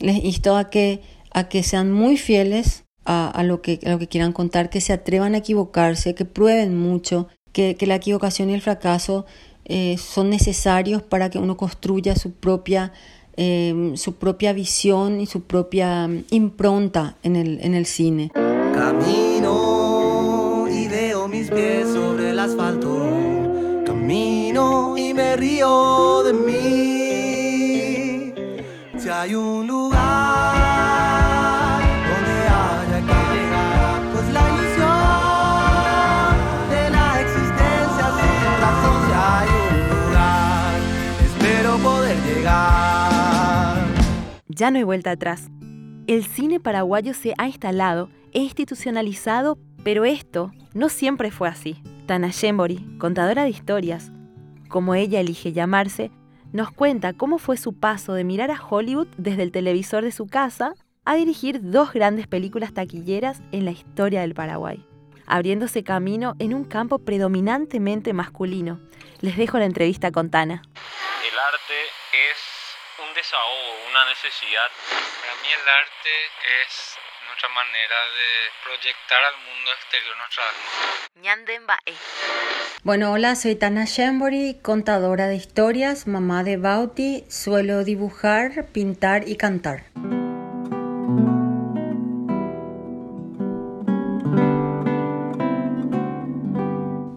Les insto a que, a que sean muy fieles a, lo que, lo que quieran contar, que se atrevan a equivocarse, que prueben mucho, que, la equivocación y el fracaso eh, son necesarios para que uno construya su propia, eh, su propia visión y su propia mm, impronta en el, en el cine. Camino y veo mis pies sobre el asfalto. Camino y me río de mí. Hay un lugar donde haya que llegar, pues la ilusión de la existencia sin razón. Si hay un lugar, espero poder llegar. Ya no hay vuelta atrás. El cine paraguayo se ha instalado e institucionalizado, pero esto no siempre fue así. Tana Shembori, contadora de historias, como ella elige llamarse, nos cuenta cómo fue su paso de mirar a Hollywood desde el televisor de su casa a dirigir dos grandes películas taquilleras en la historia del Paraguay, abriéndose camino en un campo predominantemente masculino. Les dejo la entrevista con Tana. El arte es un desahogo, una necesidad. Para mí el arte es nuestra manera de proyectar al mundo exterior nuestra alma. Bueno, hola, soy Tana Shembori, contadora de historias, mamá de Bauti, suelo dibujar, pintar y cantar.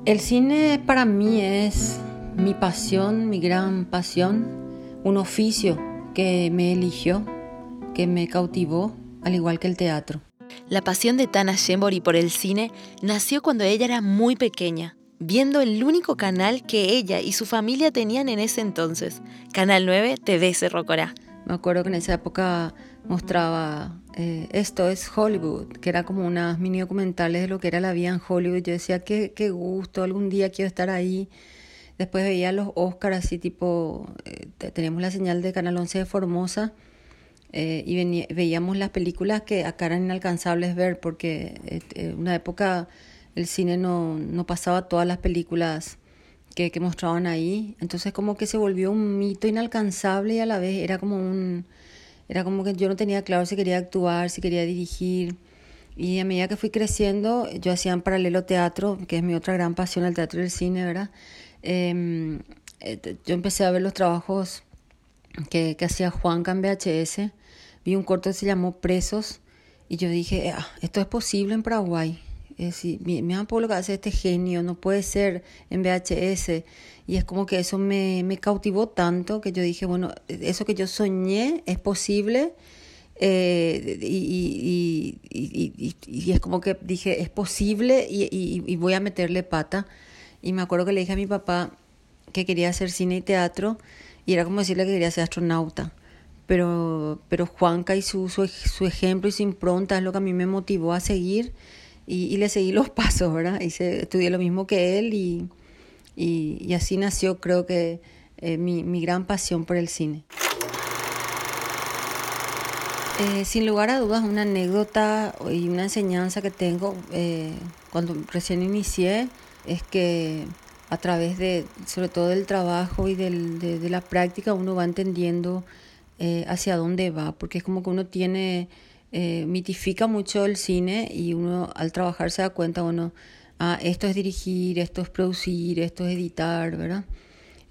El cine para mí es mi pasión, mi gran pasión, un oficio que me eligió, que me cautivó al igual que el teatro. La pasión de Tana Shembori por el cine nació cuando ella era muy pequeña, viendo el único canal que ella y su familia tenían en ese entonces, Canal 9 TV Cerro Corá. Me acuerdo que en esa época mostraba eh, Esto es Hollywood, que era como unas mini documentales de lo que era la vida en Hollywood. Yo decía, qué, qué gusto, algún día quiero estar ahí. Después veía los Oscars así tipo, eh, teníamos la señal de Canal 11 de Formosa eh, y veíamos las películas que acá eran inalcanzables ver porque en eh, una época el cine no, no pasaba todas las películas que, que, mostraban ahí. Entonces como que se volvió un mito inalcanzable y a la vez era como un era como que yo no tenía claro si quería actuar si quería dirigir. Y a medida que fui creciendo yo hacía en paralelo teatro que es mi otra gran pasión el teatro y el cine verdad em, eh, yo empecé a ver los trabajos que, que hacía Juan en VHS vi un corto que se llamó Presos y yo dije, ah, esto es posible en Paraguay. Es decir, mira por lo que hace este genio, no puede ser en VHS. Y es como que eso me, me cautivó tanto que yo dije, bueno, eso que yo soñé es posible. Eh, y, es como que dije, es posible y, voy a meterle pata. Y me acuerdo que le dije a mi papá que quería hacer cine y teatro y era como decirle que quería ser astronauta pero, pero Juanca y su, su, ejemplo y su impronta es lo que a mí me motivó a seguir y, le seguí los pasos, ¿verdad? Hice, estudié lo mismo que él y, y, así nació creo que eh, mi, mi, gran pasión por el cine. Eh, sin lugar a dudas, una anécdota y una enseñanza que tengo eh, cuando recién inicié es que a través de, sobre todo del trabajo y del, de, de la práctica, uno va entendiendo eh, hacia dónde va, porque es como que uno tiene, eh, mitifica mucho el cine y uno al trabajar se da cuenta, bueno, ah, esto es dirigir, esto es producir, esto es editar, ¿verdad?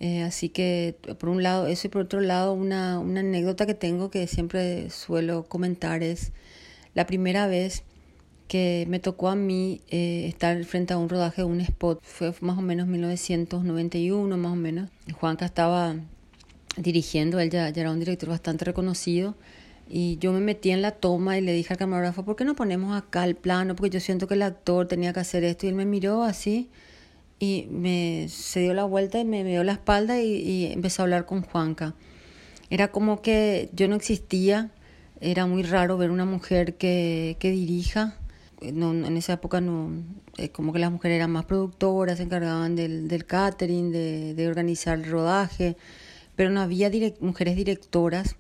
Eh, así que por un lado eso y por otro lado una, una anécdota que tengo que siempre suelo comentar es la primera vez que me tocó a mí estar frente a un rodaje de un spot. Fue más o menos 1991, más o menos. Juanca estaba dirigiendo, él ya, era un director bastante reconocido. Y yo me metí en la toma y le dije al camarógrafo, ¿por qué no ponemos acá el plano? Porque yo siento que el actor tenía que hacer esto. Y él me miró así y me se dio la vuelta y me dio la espalda y, empezó a hablar con Juanca. Era como que yo no existía, era muy raro ver una mujer que, que dirija. No, en esa época no, eh, como que las mujeres eran más productoras, se encargaban del, del catering, de, de organizar el rodaje pero no había mujeres directoras.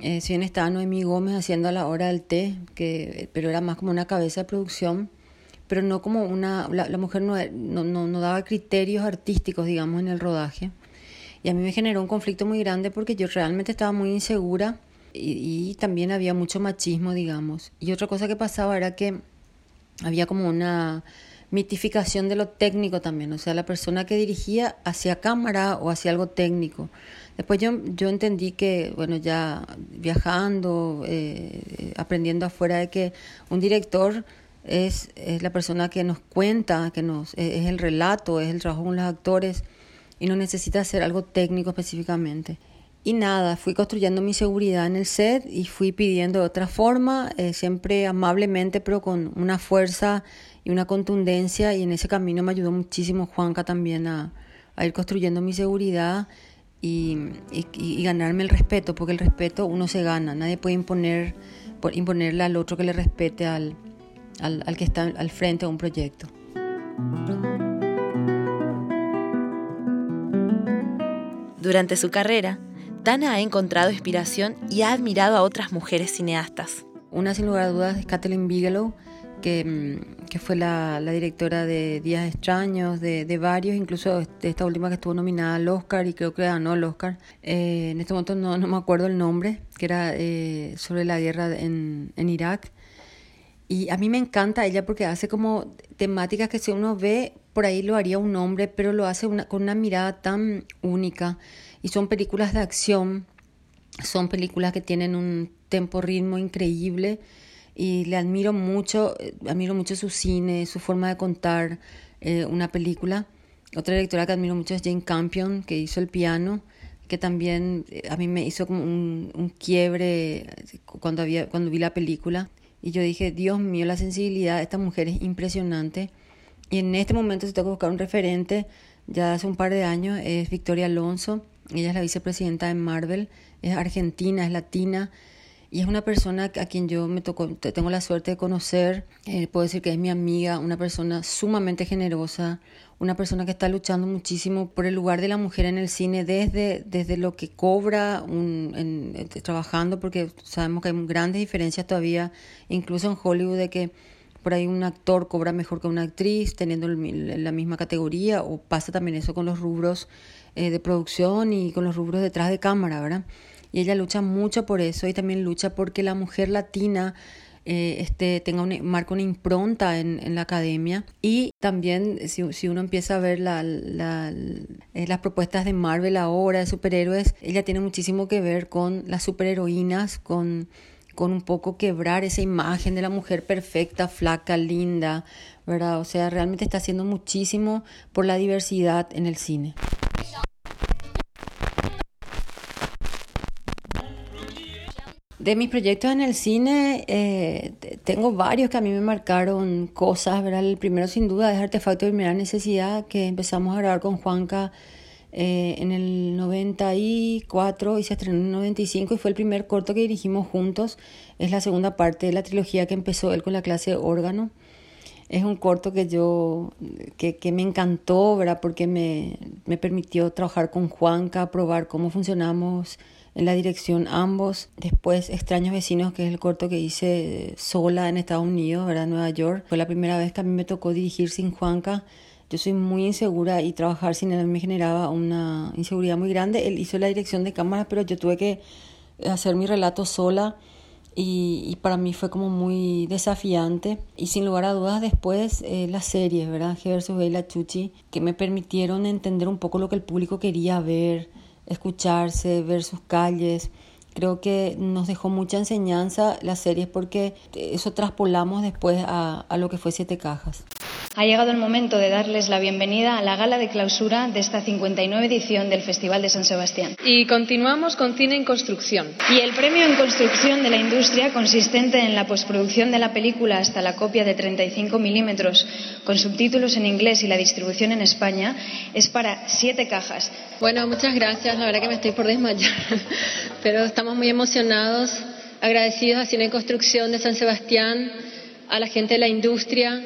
Eh, si bien estaba Noemí Gómez haciendo a la hora del té, que, pero era más como una cabeza de producción, pero no como una, la, mujer no, no, no, daba criterios artísticos, digamos, en el rodaje. Y a mí me generó un conflicto muy grande porque yo realmente estaba muy insegura y, también había mucho machismo, digamos. Y otra cosa que pasaba era que había como una mitificación de lo técnico también, o sea, la persona que dirigía hacia cámara o hacia algo técnico. Después yo, yo entendí que, bueno, ya viajando, eh, aprendiendo afuera de que un director es, es, la persona que nos cuenta, que nos es el relato, es el trabajo con los actores y no necesita hacer algo técnico específicamente. Y nada, fui construyendo mi seguridad en el set y fui pidiendo de otra forma, eh, siempre amablemente, pero con una fuerza y una contundencia. Y en ese camino me ayudó muchísimo Juanca también a, ir construyendo mi seguridad y, ganarme el respeto, porque el respeto uno se gana. Nadie puede imponer, imponerle al otro que le respete al, al, al que está al frente de un proyecto. Durante su carrera, Tana ha encontrado inspiración y ha admirado a otras mujeres cineastas. Una sin lugar a dudas es Kathleen Bigelow, que, mm, que fue la, directora de Días Extraños, de, de, varios, incluso de esta última que estuvo nominada al Oscar y creo que ganó el Oscar. Eh, en este momento no, no, me acuerdo el nombre, que era eh, sobre la guerra en, en Irak. Y a mí me encanta ella porque hace como temáticas que si uno ve, por ahí lo haría un hombre, pero lo hace una, con una mirada tan única y son películas de acción, son películas que tienen un tempo ritmo increíble y le admiro mucho, eh, admiro mucho su cine, su forma de contar eh, una película. Otra directora que admiro mucho es Jane Campion, que hizo El piano, que también eh, a mí me hizo como un, un quiebre cuando, había, cuando vi la película. Y yo dije, Dios mío, la sensibilidad de esta mujer es impresionante. Y en este momento, si tengo que buscar un referente, ya hace un par de años, es Victoria Alonso, ella es la vicepresidenta de Marvel, es argentina, es latina y es una persona a quien yo me tocó, tengo la suerte de conocer. Eh, puedo decir que es mi amiga, una persona sumamente generosa, una persona que está luchando muchísimo por el lugar de la mujer en el cine desde, desde lo que cobra un, en, trabajando, porque sabemos que hay grandes diferencias todavía, incluso en Hollywood, de que por ahí un actor cobra mejor que una actriz teniendo la misma categoría, o pasa también eso con los rubros eh, de producción y con los rubros detrás de cámara, ¿verdad? Y ella lucha mucho por eso y también lucha porque la mujer latina eh, este, tenga una, marca una impronta en, en, la academia. Y también, si, si uno empieza a ver la, la, eh, las propuestas de Marvel ahora, de superhéroes, ella tiene muchísimo que ver con las superheroínas, con, con un poco quebrar esa imagen de la mujer perfecta, flaca, linda, ¿verdad? O sea, realmente está haciendo muchísimo por la diversidad en el cine. De mis proyectos en el cine, eh, tengo varios que a mí me marcaron cosas, ¿verdad? El primero sin duda es Artefacto de Primera Necesidad, que empezamos a grabar con Juanca eh, en el 94 y se estrenó en el 95 y fue el primer corto que dirigimos juntos. Es la segunda parte de la trilogía que empezó él con la clase de órgano. Es un corto que yo, que, que me encantó. Porque me, me permitió trabajar con Juanca, probar cómo funcionamos en la dirección ambos. Después Extraños Vecinos, que es el corto que hice sola en Estados Unidos, ¿verdad? Nueva York. Fue la primera vez que a mí me tocó dirigir sin Juanca. Yo soy muy insegura y trabajar sin él me generaba una inseguridad muy grande. Él hizo la dirección de cámara, pero yo tuve que hacer mi relato sola y, y para mí fue como muy desafiante. Y sin lugar a dudas después eh, las series, ¿verdad? G vs. la Chuchi, que me permitieron entender un poco lo que el público quería ver escucharse, ver sus calles. Creo que nos dejó mucha enseñanza las series porque eso traspolamos después a, a lo que fue Siete Cajas. Ha llegado el momento de darles la bienvenida a la gala de clausura de esta 59 edición del Festival de San Sebastián. Y continuamos con Cine en Construcción. Y el premio en construcción de la industria, consistente en la postproducción de la película hasta la copia de 35 milímetros con subtítulos en inglés y la distribución en España, es para siete cajas. Bueno, muchas gracias. La verdad que me estoy por desmayar. Pero estamos muy emocionados, agradecidos a Cine en Construcción de San Sebastián, a la gente de la industria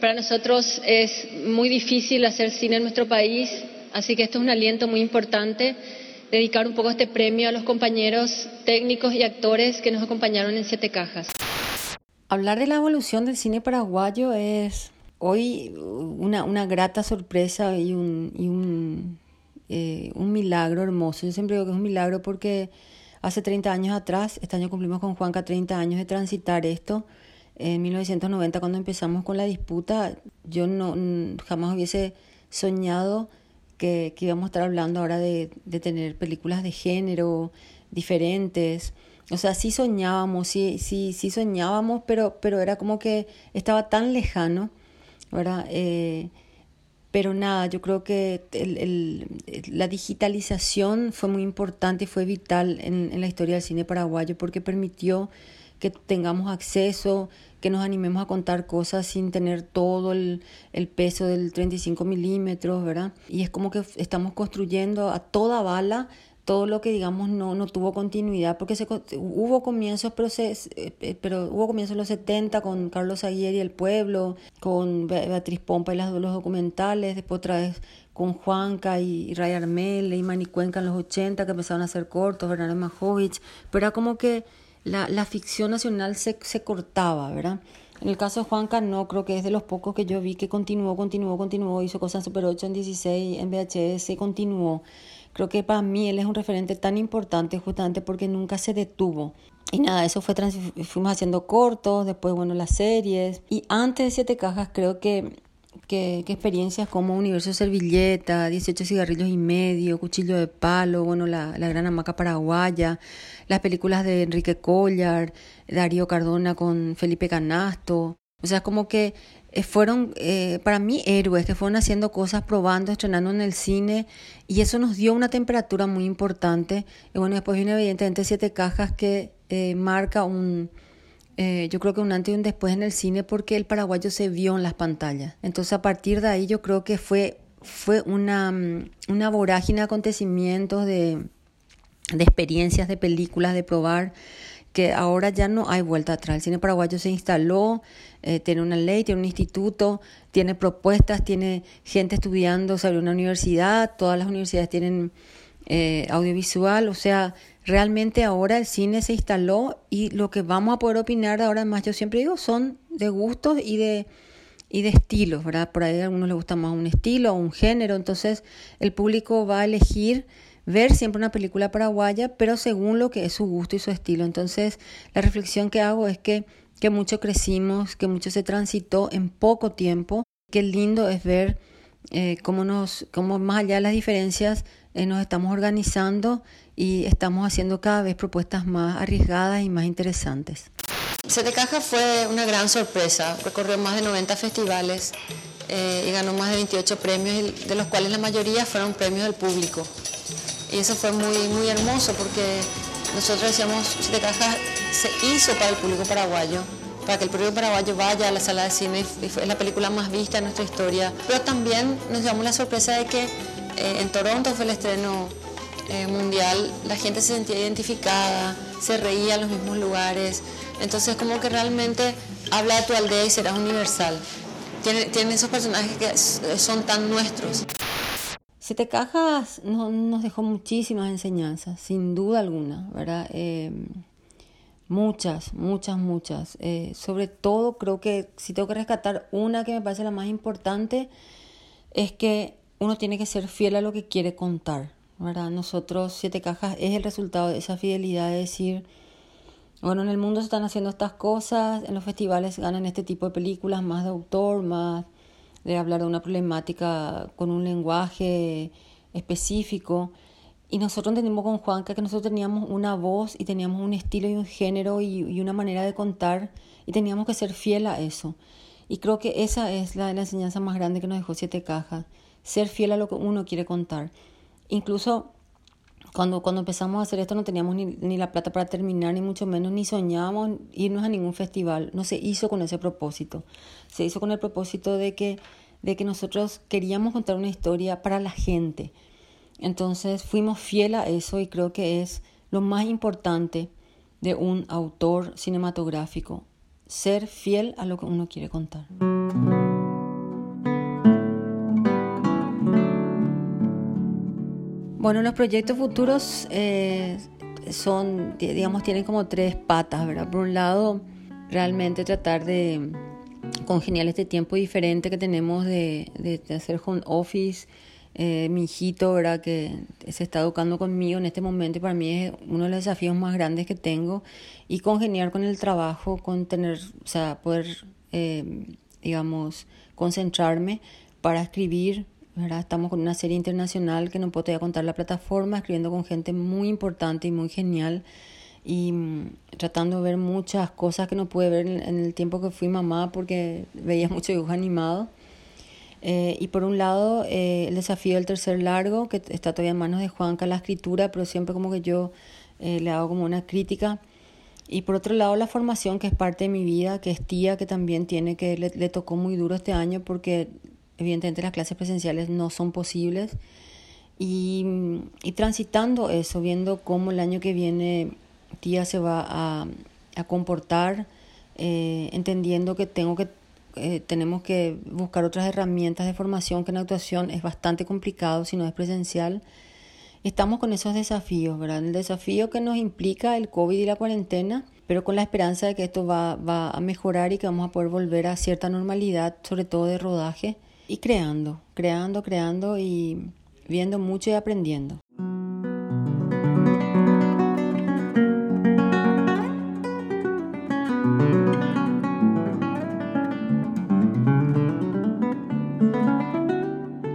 para nosotros es muy difícil hacer cine en nuestro país, así que esto es un aliento muy importante, dedicar un poco este premio a los compañeros técnicos y actores que nos acompañaron en Siete Cajas. Hablar de la evolución del cine paraguayo es hoy una, grata sorpresa y, un, y un, eh, un milagro hermoso. Yo siempre digo que es un milagro porque hace 30 años atrás, este año cumplimos con Juanca 30 años de transitar esto. En 1990, cuando empezamos con la disputa, yo no jamás hubiese soñado que, que íbamos a estar hablando ahora de, de tener películas de género diferentes. O sea, sí soñábamos, sí, sí, sí soñábamos, pero, pero era como que estaba tan lejano, ¿verdad? Eh, pero nada, yo creo que la digitalización fue muy importante y fue vital en, en, la historia del cine paraguayo porque permitió que tengamos acceso, que nos animemos a contar cosas sin tener todo el, el peso del 35 milímetros, ¿verdad? Y es como que estamos construyendo a toda bala todo lo que digamos no, no tuvo continuidad, porque se, hubo comienzos, pero, se, eh, pero hubo comienzos en los 70 con Carlos Aguirre y El Pueblo, con Beatriz Pompa y las, los documentales, después otra vez con Juanca y, Ray Armel y Manny Cuenca en los 80 que empezaron a hacer cortos, Bernardo Majovich, pero era como que la, la ficción nacional se, se cortaba, ¿verdad? En el caso de Juanca, no, creo que es de los pocos que yo vi que continuó, continuó, continuó, hizo cosas en Super 8, en 16, en VHS, continuó. Creo que para mí él es un referente tan importante justamente porque nunca se detuvo. Y nada, eso fue, fuimos haciendo cortos, después, bueno, las series. Y antes de Siete Cajas, creo que, que, que experiencias como Universo Servilleta, 18 cigarrillos y medio, Cuchillo de Palo, bueno, la, la Gran Hamaca Paraguaya, las películas de Enrique Collar, Darío Cardona con Felipe Canasto. O sea, como que eh, fueron eh, para mí héroes que fueron haciendo cosas, probando, estrenando en el cine y eso nos dio una temperatura muy importante. Y bueno, después viene evidentemente Siete Cajas que eh, marca un, yo creo que un antes y un después en el cine porque el paraguayo se vio en las pantallas. Entonces a partir de ahí yo creo que fue, fue una, mm, una vorágine de acontecimientos, de, de experiencias, de películas, de probar que ahora ya no hay vuelta atrás. El cine paraguayo se instaló, eh, tiene una ley, tiene un instituto, tiene propuestas, tiene gente estudiando sobre una universidad, todas las universidades tienen eh, audiovisual, o sea, realmente ahora el cine se instaló y lo que vamos a poder opinar ahora más, yo siempre digo, son de gustos y de y de estilos, ¿verdad? Por ahí a algunos les gusta más un estilo o un género, entonces el público va a elegir ver siempre una película paraguaya, pero según lo que es su gusto y su estilo. Entonces, la reflexión que hago es que, que mucho crecimos, que mucho se transitó en poco tiempo. Qué lindo es ver eh, cómo, nos, cómo más allá de las diferencias eh, nos estamos organizando y estamos haciendo cada vez propuestas más arriesgadas y más interesantes. Sete Caja fue una gran sorpresa, recorrió más de 90 festivales eh, y ganó más de 28 premios, de los cuales la mayoría fueron premios del público. Y eso fue muy, muy hermoso porque nosotros decíamos, Siete Cajas se hizo para el público paraguayo, para que el público paraguayo vaya a la sala de cine fue la película más vista en nuestra historia. Pero también nos llamó la sorpresa de que eh, en Toronto fue el estreno eh, mundial, la gente se sentía identificada, se reía en los mismos lugares. Entonces como que realmente habla de tu aldea y serás universal. Tiene, tiene esos personajes que son tan nuestros. Siete Cajas nos dejó muchísimas enseñanzas, sin duda alguna, ¿verdad? Em, muchas, muchas, muchas. Eh, sobre todo creo que si tengo que rescatar una que me parece la más importante, es que uno tiene que ser fiel a lo que quiere contar, ¿verdad? Nosotros, Siete Cajas, es el resultado de esa fidelidad de decir, bueno, en el mundo se están haciendo estas cosas, en los festivales ganan este tipo de películas más de autor, más de hablar de una problemática con un lenguaje específico. Y nosotros entendimos con Juanca que nosotros teníamos una voz y teníamos un estilo y un género y, una manera de contar y teníamos que ser fiel a eso. Y creo que esa es la, la, enseñanza más grande que nos dejó Siete Cajas, ser fiel a lo que uno quiere contar. Incluso cuando, cuando empezamos a hacer esto no teníamos ni, ni la plata para terminar, ni mucho menos, ni soñábamos irnos a ningún festival. No se hizo con ese propósito. Se hizo con el propósito de que, de que nosotros queríamos contar una historia para la gente. Entonces fuimos fiel a eso y creo que es lo más importante de un autor cinematográfico, ser fiel a lo que uno quiere contar. Bueno, los proyectos futuros eh, son, digamos, tienen como tres patas, ¿verdad? Por un lado, realmente tratar de congeniar este tiempo diferente que tenemos de, hacer home office eh, mi hijito, ¿verdad? Que se está educando conmigo en este momento y para mí es uno de los desafíos más grandes que tengo y congeniar con el trabajo, con tener, o sea, poder, eh, digamos, concentrarme para escribir, ¿verdad? Estamos con una serie internacional que no puedo contar la plataforma, escribiendo con gente muy importante y muy genial y mm, tratando de ver muchas cosas que no pude ver en, el tiempo que fui mamá porque veía mucho dibujo animado. Eh, y por un lado, eh, el desafío del tercer largo, que está todavía en manos de Juanca la escritura, pero siempre como que yo eh, le hago como una crítica. Y por otro lado, la formación, que es parte de mi vida, que es tía, que también tiene que, le, le tocó muy duro este año porque evidentemente las clases presenciales no son posibles. Y, y transitando eso, viendo cómo el año que viene tía se va a, a comportar, entendiendo que tengo que eh, tenemos que buscar otras herramientas de formación que en actuación es bastante complicado si no es presencial. Estamos con esos desafíos, ¿verdad? El desafío que nos implica el COVID y la cuarentena, pero con la esperanza de que esto va, va a mejorar y que vamos a poder volver a cierta normalidad, sobre todo de rodaje, y creando, creando, creando y viendo mucho y aprendiendo.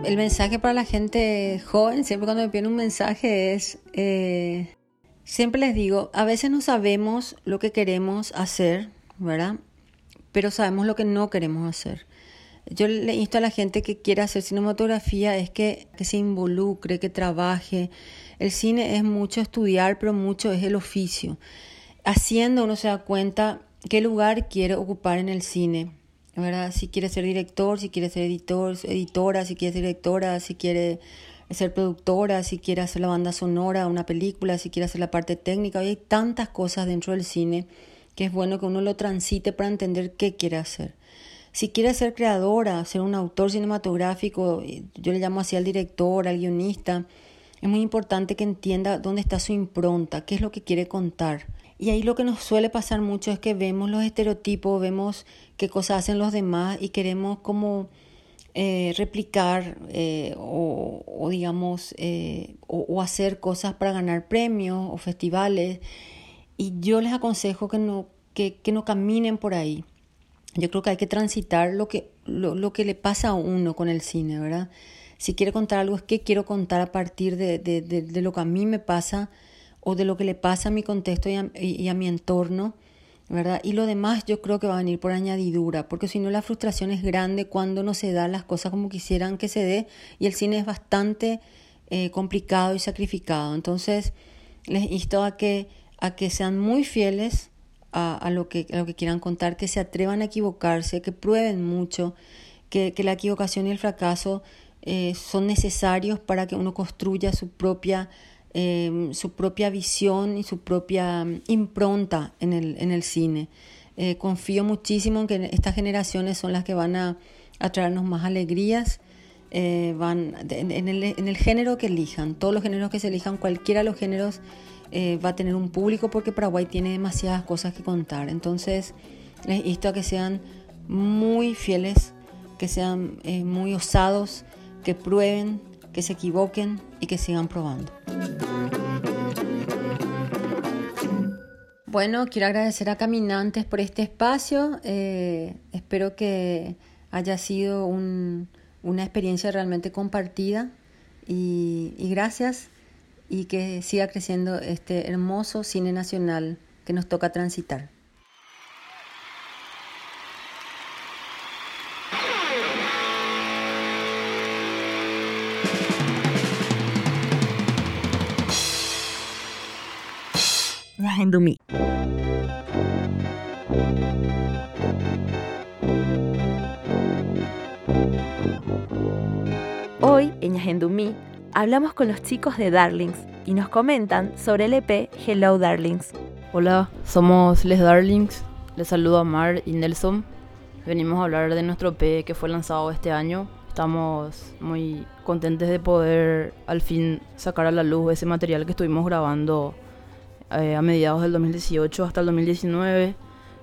el mensaje para la gente joven, siempre cuando me piden un mensaje es, eh, siempre les digo, a veces no sabemos lo que queremos hacer, ¿verdad? Pero sabemos lo que no queremos hacer. Yo le insto a la gente que quiera hacer cinematografía es que, que se involucre, que trabaje. El cine es mucho estudiar, pero mucho es el oficio. Haciendo uno se da cuenta qué lugar quiere ocupar en el cine ¿verdad? Si quiere ser director, si quiere ser editor, editora, si quiere ser directora, si quiere ser productora, si quiere hacer la banda sonora, una película, si quiere hacer la parte técnica. hay tantas cosas dentro del cine que es bueno que uno lo transite para entender qué quiere hacer. Si quiere ser creadora, ser un autor cinematográfico, yo le llamo así al director, al guionista, es muy importante que entienda dónde está su impronta, qué es lo que quiere contar. Y ahí lo que nos suele pasar mucho es que vemos los estereotipos, vemos qué cosas hacen los demás y queremos como eh, replicar eh, o, digamos eh, o, hacer cosas para ganar premios o festivales. Y yo les aconsejo que no, que, no caminen por ahí. Yo creo que hay que transitar lo que, lo, que le pasa a uno con el cine, ¿verdad? Si quiere contar algo, es que quiero contar a partir de, de, de lo que a mí me pasa o de lo que le pasa a mi contexto y a, mi entorno, ¿verdad? Y lo demás yo creo que va a venir por añadidura, porque si no la frustración es grande cuando no se dan las cosas como quisieran que se dé y el cine es bastante eh, complicado y sacrificado. Entonces les insto a que, a que sean muy fieles a, lo que, lo que quieran contar, que se atrevan a equivocarse, que prueben mucho, que, la equivocación y el fracaso eh, son necesarios para que uno construya su propia Em, su propia visión y su propia mm, impronta en el, en el cine. Eh, confío muchísimo en que estas generaciones son las que van a, traernos más alegrías. Eh, van el, en, el, género que elijan, todos los géneros que se elijan, cualquiera de los géneros eh, va a tener un público porque Paraguay tiene demasiadas cosas que contar. Entonces, les insto a que sean muy fieles, que sean muy osados, que prueben, que se equivoquen y que sigan probando. Bueno, quiero agradecer a Caminantes por este espacio. Eh, espero que haya sido una experiencia realmente compartida y gracias y que siga creciendo este hermoso cine nacional que nos toca transitar. Hoy, en Yahendumi, hablamos con los chicos de Darlings y nos comentan sobre el EP Hello Darlings. Hola, somos Les Darlings. Les saludo a Mar y Nelson. Venimos a hablar de nuestro EP que fue lanzado este año. Estamos muy contentes de poder al fin sacar a la luz ese material que estuvimos grabando eh, a mediados del 2018 hasta el 2019.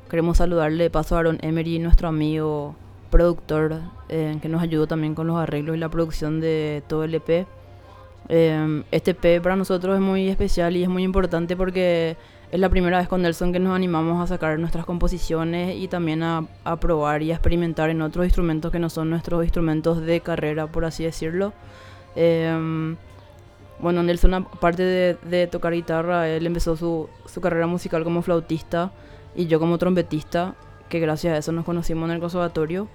Queremos saludarle de paso a Aaron Emery, nuestro amigo productor que nos ayudó también con los arreglos y la producción de todo el EP. Este EP para nosotros es muy especial y es muy importante porque es la primera vez con Nelson que nos animamos a sacar nuestras composiciones y también a, probar y a experimentar en otros instrumentos que no son nuestros instrumentos de carrera, por así decirlo. Em, bueno, Nelson, aparte de, tocar guitarra, él empezó su, carrera musical como flautista y yo como trompetista, que gracias a eso nos conocimos en el conservatorio.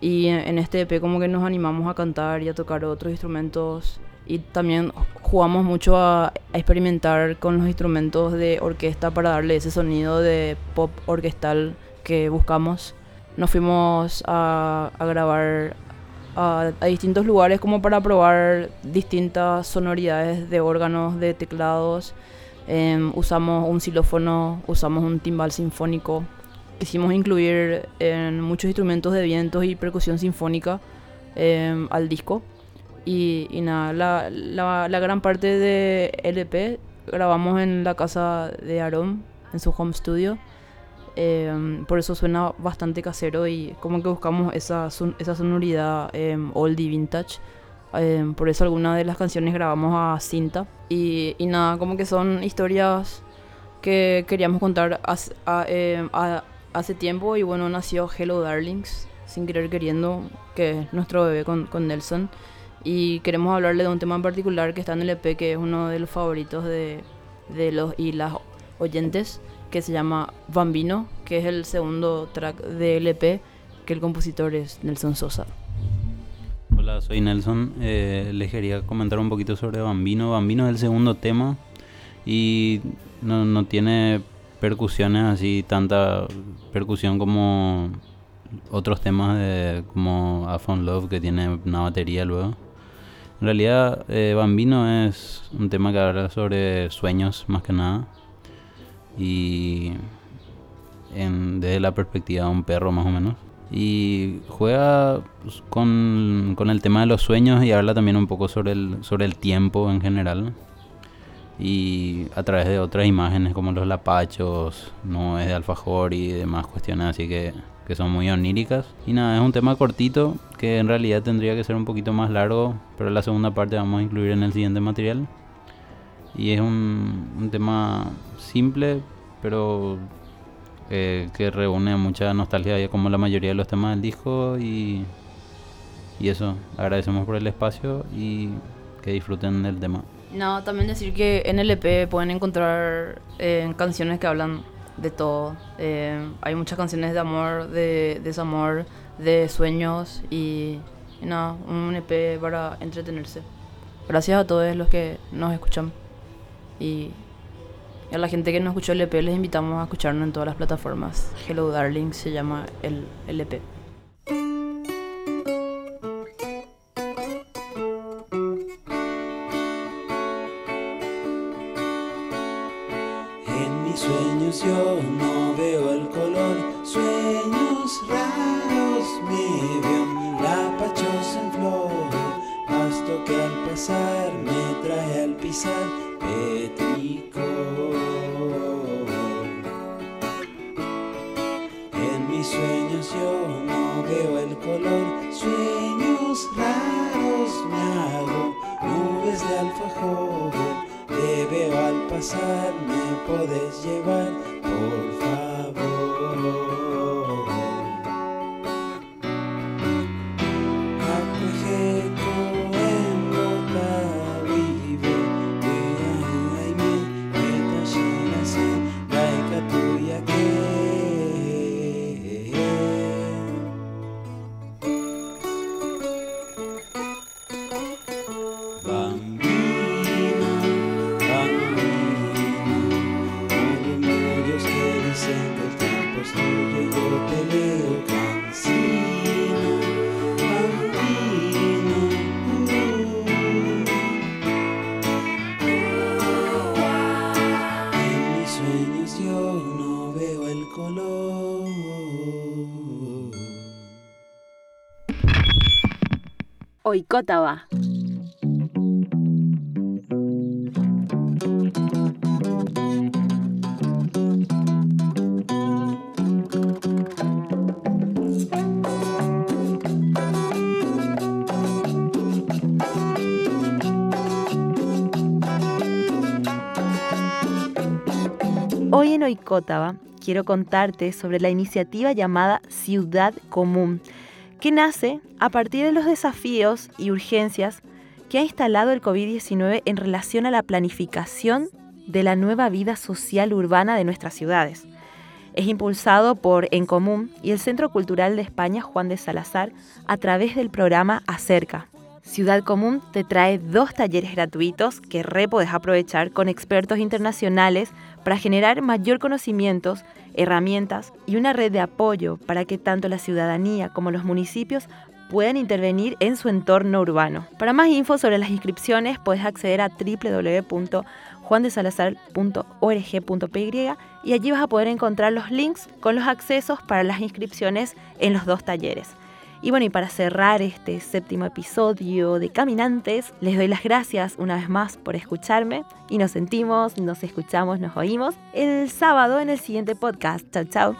Y en, este EP como que nos animamos a cantar y a tocar otros instrumentos y también jugamos mucho a, experimentar con los instrumentos de orquesta para darle ese sonido de pop orquestal que buscamos. Nos fuimos a, grabar a, distintos lugares como para probar distintas sonoridades de órganos, de teclados. Em, usamos un xilófono, usamos un timbal sinfónico. Quisimos incluir en muchos instrumentos de vientos y percusión sinfónica em, al disco. Y, nada, la, la, la, gran parte de LP grabamos en la casa de Aaron, en su home studio. Em, por eso suena bastante casero y como que buscamos esa, esa sonoridad eh, oldie vintage. Em, por eso algunas de las canciones grabamos a cinta. Y, y, nada, como que son historias que queríamos contar hace, hace tiempo. Y bueno, nació Hello Darlings, sin querer queriendo, que es nuestro bebé con, con Nelson y queremos hablarle de un tema en particular que está en el EP, que es uno de los favoritos de, de los y las oyentes, que se llama Bambino, que es el segundo track del EP, que el compositor es Nelson Sosa. Hola, soy Nelson. Eh, les quería comentar un poquito sobre Bambino. Bambino es el segundo tema y no, no tiene percusiones así, tanta percusión como otros temas de, como A Love que tiene una batería luego. En realidad, eh, Bambino es un tema que habla sobre sueños más que nada. Y desde la perspectiva de un perro más o menos. Y juega pues, con, el tema de los sueños y habla también un poco sobre el, sobre el tiempo en general. Y a través de otras imágenes como los lapachos, no es de alfajor y demás cuestiones así que que son muy oníricas. Y nada, es un tema cortito que en realidad tendría que ser un poquito más largo, pero la segunda parte vamos a incluir en el siguiente material. Y es un, un tema simple, pero eh, que reúne mucha nostalgia, como la mayoría de los temas del disco. Y, y eso, agradecemos por el espacio y que disfruten del tema. No, también decir que en el EP pueden encontrar eh, canciones que hablan de todo. Eh, hay muchas canciones de amor, de desamor, de sueños y, nada, un EP para entretenerse. Gracias a todos los que nos escuchan y, a la gente que nos escuchó el EP les invitamos a escucharnos en todas las plataformas. Hello Darling se llama el, el EP. Oicotaba. Hoy en Oicotaba quiero contarte sobre la iniciativa llamada Ciudad Común, que nace a partir de los desafíos y urgencias que ha instalado el COVID-19 en relación a la planificación de la nueva vida social urbana de nuestras ciudades. Es impulsado por En Común y el Centro Cultural de España Juan de Salazar a través del programa Acerca. Ciudad Común te trae dos talleres gratuitos que re podés aprovechar con expertos internacionales para generar mayor conocimientos, herramientas y una red de apoyo para que tanto la ciudadanía como los municipios puedan intervenir en su entorno urbano. Para más info sobre las inscripciones puedes acceder a www.juandesalazar.org.py y allí vas a poder encontrar los links con los accesos para las inscripciones en los dos talleres. Y bueno, y para cerrar este séptimo episodio de Caminantes, les doy las gracias una vez más por escucharme y nos sentimos, nos escuchamos, nos oímos el sábado en el siguiente podcast. Chao, chao.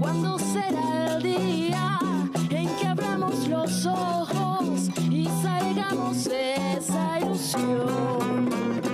¿cuándo, será el día en que abramos los ojos y salgamos de esa ilusión?